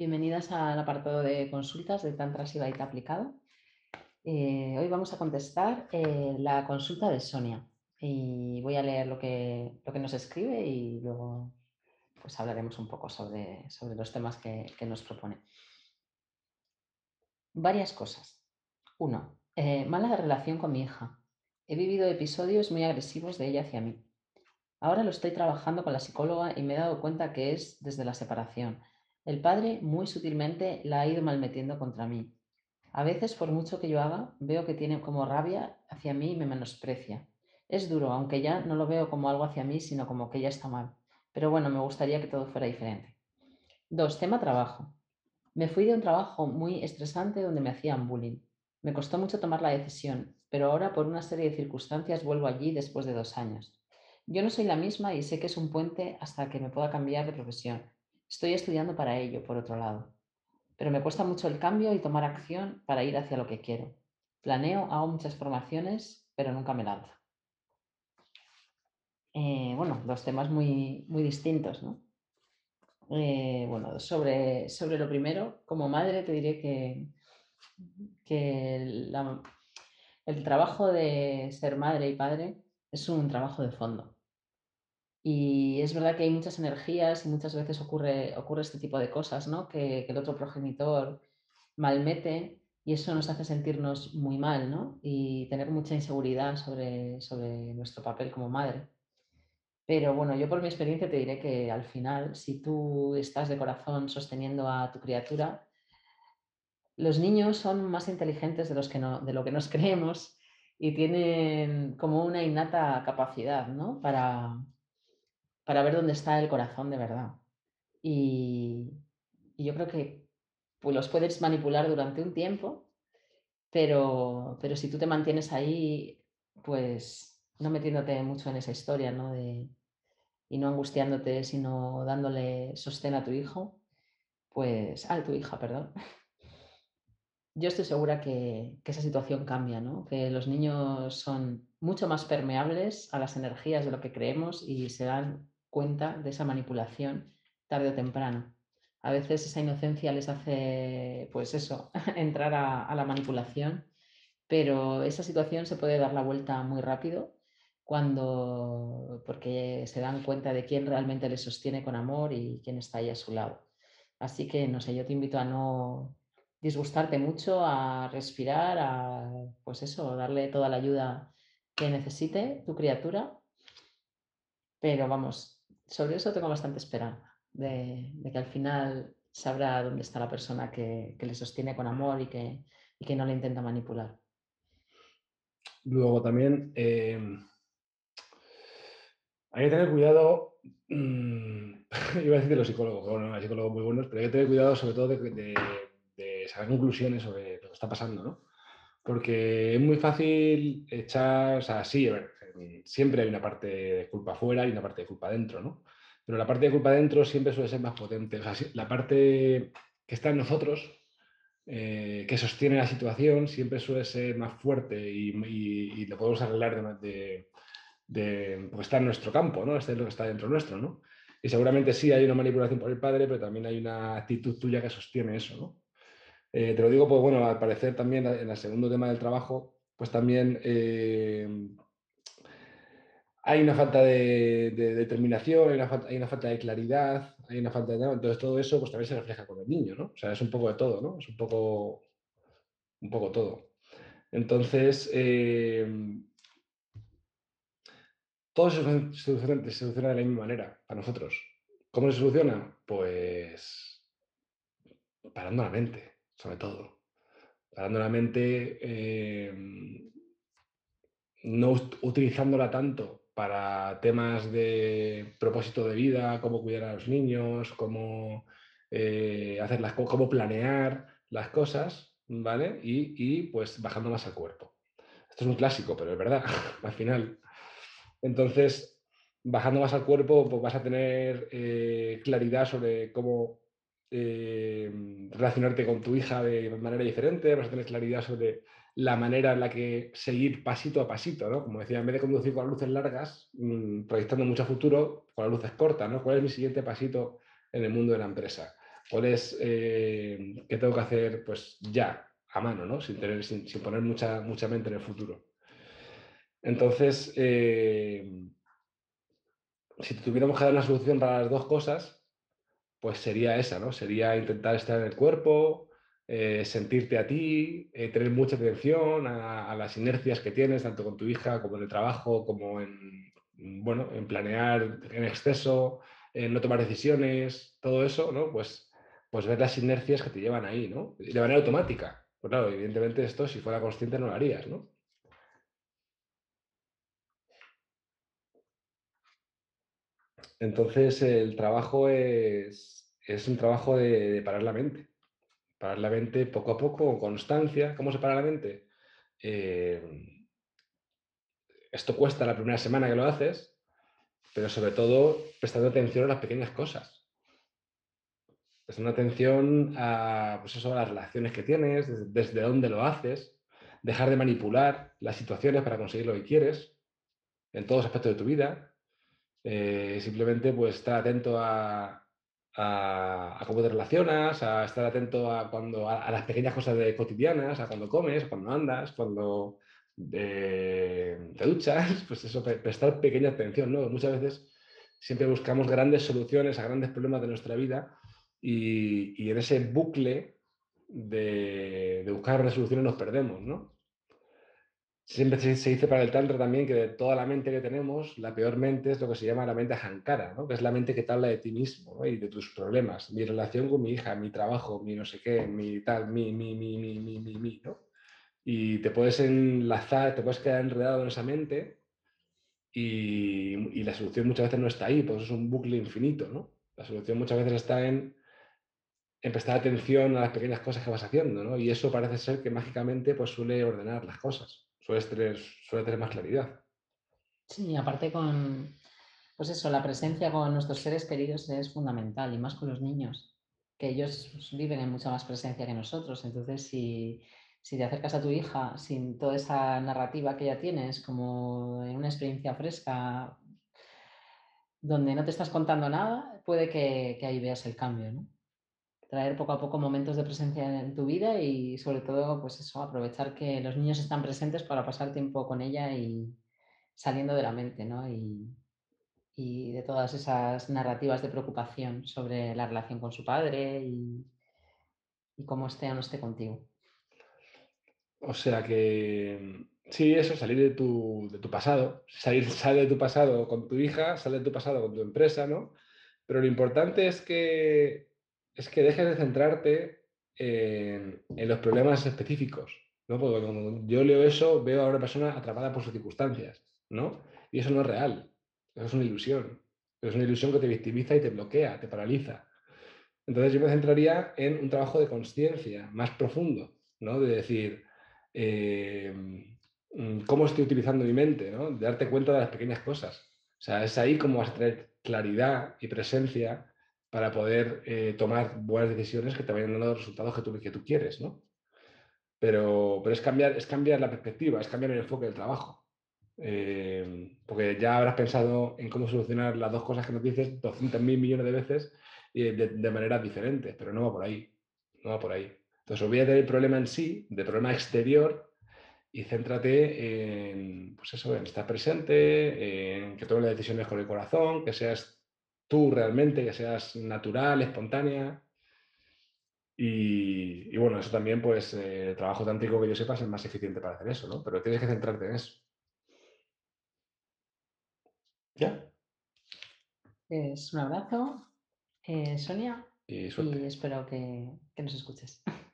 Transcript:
Bienvenidas al apartado de consultas de Tantra Sibaita aplicado. Eh, hoy vamos a contestar eh, la consulta de Sonia y voy a leer lo que, lo que nos escribe y luego pues hablaremos un poco sobre, sobre los temas que, nos propone. Varias cosas. Uno, eh, mala relación con mi hija. He vivido episodios muy agresivos de ella hacia mí. Ahora lo estoy trabajando con la psicóloga y me he dado cuenta que es desde la separación el padre muy sutilmente la ha ido malmetiendo contra mí. A veces, por mucho que yo haga, veo que tiene como rabia hacia mí y me menosprecia. Es duro, aunque ya no lo veo como algo hacia mí, sino como que ella está mal. Pero bueno, me gustaría que todo fuera diferente. Dos, tema trabajo. Me fui de un trabajo muy estresante donde me hacían bullying. Me costó mucho tomar la decisión, pero ahora por una serie de circunstancias vuelvo allí después de dos años. Yo no soy la misma y sé que es un puente hasta que me pueda cambiar de profesión, Estoy estudiando para ello, por otro lado, pero me cuesta mucho el cambio y tomar acción para ir hacia lo que quiero. Planeo, hago muchas formaciones, pero nunca me lanzo. Eh, bueno, dos temas muy, muy distintos, ¿no? Eh, bueno, sobre, sobre lo primero, como madre te diré que, que el trabajo de ser madre y padre es un trabajo de fondo. Y es verdad que hay muchas energías y muchas veces ocurre, ocurre este tipo de cosas, ¿no? Que, el otro progenitor malmete y eso nos hace sentirnos muy mal, ¿no? Y tener mucha inseguridad sobre, sobre nuestro papel como madre. Pero bueno, yo por mi experiencia te diré que al final, si tú estás de corazón sosteniendo a tu criatura, los niños son más inteligentes de, los que no, de lo que nos creemos y tienen como una innata capacidad, ¿no? Para, para ver dónde está el corazón de verdad. Y, yo creo que pues, los puedes manipular durante un tiempo, pero, pero si tú te mantienes ahí, pues no metiéndote mucho en esa historia, ¿no? De, y no angustiándote, sino dándole sostén a tu hijo, pues, a tu hija, perdón. Yo estoy segura que, que, esa situación cambia, ¿no? Que los niños son mucho más permeables a las energías de lo que creemos y se dan cuenta de esa manipulación tarde o temprano. A veces esa inocencia les hace, pues eso, entrar a, la manipulación, pero esa situación se puede dar la vuelta muy rápido cuando, porque se dan cuenta de quién realmente les sostiene con amor y quién está ahí a su lado. Así que, no sé, yo te invito a no disgustarte mucho, a respirar, a, pues eso, darle toda la ayuda que necesite tu criatura. Pero vamos, sobre eso tengo bastante esperanza, de, que al final sabrá dónde está la persona que, le sostiene con amor y que, no le intenta manipular. Luego también em, hay que tener cuidado, mmm, iba a decir de los psicólogos, bueno, hay psicólogos muy buenos, pero hay que tener cuidado sobre todo de, sacar conclusiones sobre lo que está pasando, ¿no? Porque es muy fácil echar, o sea, sí, a ver, siempre hay una parte de culpa afuera y una parte de culpa dentro, ¿no? Pero la parte de culpa dentro siempre suele ser más potente. La parte que está en nosotros, eh, que sostiene la situación, siempre suele ser más fuerte y, lo podemos arreglar de, porque está en nuestro campo, ¿no? Este es lo que está dentro nuestro, ¿no? Y seguramente sí hay una manipulación por el padre, pero también hay una actitud tuya que sostiene eso, ¿no? Eh, te lo digo, pues bueno, al parecer también en el segundo tema del trabajo, pues también eh, hay una falta de, determinación, hay una, falta, de claridad, hay una falta de... Entonces todo eso pues también se refleja con el niño, ¿no? O sea, es un poco de todo, ¿no? Es un poco, un poco todo. Entonces, eh, todo se soluciona, de la misma manera para nosotros. ¿Cómo se soluciona? Pues parando la mente, sobre todo. Parando la mente, eh, no utilizándola tanto para temas de propósito de vida, cómo cuidar a los niños, cómo, eh, hacer las, cómo planear las cosas, ¿vale? Y, pues bajando más al cuerpo. Esto es un clásico, pero es verdad, al final. Entonces, bajando más al cuerpo, pues vas a tener eh, claridad sobre cómo eh, relacionarte con tu hija de manera diferente, vas a tener claridad sobre la manera en la que seguir pasito a pasito, ¿no? Como decía, en vez de conducir con las luces largas, mmm, proyectando mucho futuro, con las luces cortas, ¿no? ¿Cuál es mi siguiente pasito en el mundo de la empresa? ¿Cuál es eh, qué tengo que hacer pues ya, a mano, ¿no? sin, tener, sin, poner mucha, mucha mente en el futuro? Entonces, eh, si tuviéramos que dar una solución para las dos cosas, pues sería esa, ¿no? Sería intentar estar en el cuerpo, eh, sentirte a ti, eh, tener mucha atención a, las inercias que tienes, tanto con tu hija como en el trabajo, como en, bueno, en planear en exceso, en no tomar decisiones, todo eso, ¿no? Pues, pues ver las inercias que te llevan ahí, ¿no? De manera automática. Pues claro, evidentemente esto si fuera consciente no lo harías, ¿no? Entonces el trabajo es, es un trabajo de, parar la mente. Parar la mente poco a poco, con constancia. ¿Cómo se para la mente? Eh, esto cuesta la primera semana que lo haces, pero sobre todo prestando atención a las pequeñas cosas. Prestando atención a, pues eso, las relaciones que tienes, desde dónde lo haces, dejar de manipular las situaciones para conseguir lo que quieres en todos los aspectos de tu vida, eh, simplemente pues estar atento a, cómo te relacionas, a estar atento a, cuando, a, las pequeñas cosas de cotidianas, a cuando comes, cuando andas, cuando eh, te duchas, pues eso, prestar pequeña atención, ¿no? Muchas veces siempre buscamos grandes soluciones a grandes problemas de nuestra vida y, y en ese bucle de, de buscar resoluciones nos perdemos, ¿no? Siempre se, dice para el Tantra también que de toda la mente que tenemos, la peor mente es lo que se llama la mente ahankara, ¿no? que es la mente que te habla de ti mismo y de tus problemas, mi relación con mi hija, mi trabajo, mi no sé qué, mi tal, mi, mi, mi, mi, mi, mi, ¿no? Y te puedes enlazar, te puedes quedar enredado en esa mente y, y la solución muchas veces no está ahí, pues es un bucle infinito, ¿no? La solución muchas veces está en, en prestar atención a las pequeñas cosas que vas haciendo, ¿no? Y eso parece ser que mágicamente pues suele ordenar las cosas suele tener, más claridad. Sí, aparte con, pues eso, la presencia con nuestros seres queridos es fundamental y más con los niños, que ellos viven en mucha más presencia que nosotros. Entonces, si, si te acercas a tu hija sin toda esa narrativa que ya tienes, como en una experiencia fresca, donde no te estás contando nada, puede que, que ahí veas el cambio, ¿no? Traer poco a poco momentos de presencia en tu vida y sobre todo, pues eso, aprovechar que los niños están presentes para pasar tiempo con ella y saliendo de la mente, ¿no? Y, y de todas esas narrativas de preocupación sobre la relación con su padre y, cómo esté o no esté contigo. O sea que sí, eso, salir de tu, de tu pasado, salir, sale de tu pasado con tu hija, sale de tu pasado con tu empresa, ¿no? Pero lo importante es que es que dejes de centrarte en, los problemas específicos, ¿no? Porque cuando yo leo eso, veo a una persona atrapada por sus circunstancias, ¿no? Y eso no es real, eso es una ilusión. Es una ilusión que te victimiza y te bloquea, te paraliza. Entonces yo me centraría en un trabajo de conciencia más profundo, ¿no? De decir, eh, ¿cómo estoy utilizando mi mente? ¿no? De darte cuenta de las pequeñas cosas. O sea, es ahí como vas a tener claridad y presencia para poder eh, tomar buenas decisiones que te vayan dando los resultados que tú, que tú quieres, ¿no? Pero, pero es, cambiar, es cambiar la perspectiva, es cambiar el enfoque del trabajo. Eh, porque ya habrás pensado en cómo solucionar las dos cosas que nos dices 200 mil millones de veces y de, de maneras diferentes, pero no va por ahí. No va por ahí. Entonces, olvídate del problema en sí, del problema exterior, y céntrate en, pues eso, en estar presente, en que tomes las decisiones con el corazón, que seas tú realmente, que seas natural, espontánea. Y, bueno, eso también, pues, eh, el trabajo tántrico que yo sepa es el más eficiente para hacer eso, ¿no? Pero tienes que centrarte en eso. ¿Ya? Es un abrazo, eh, Sonia, y, espero que, que nos escuches.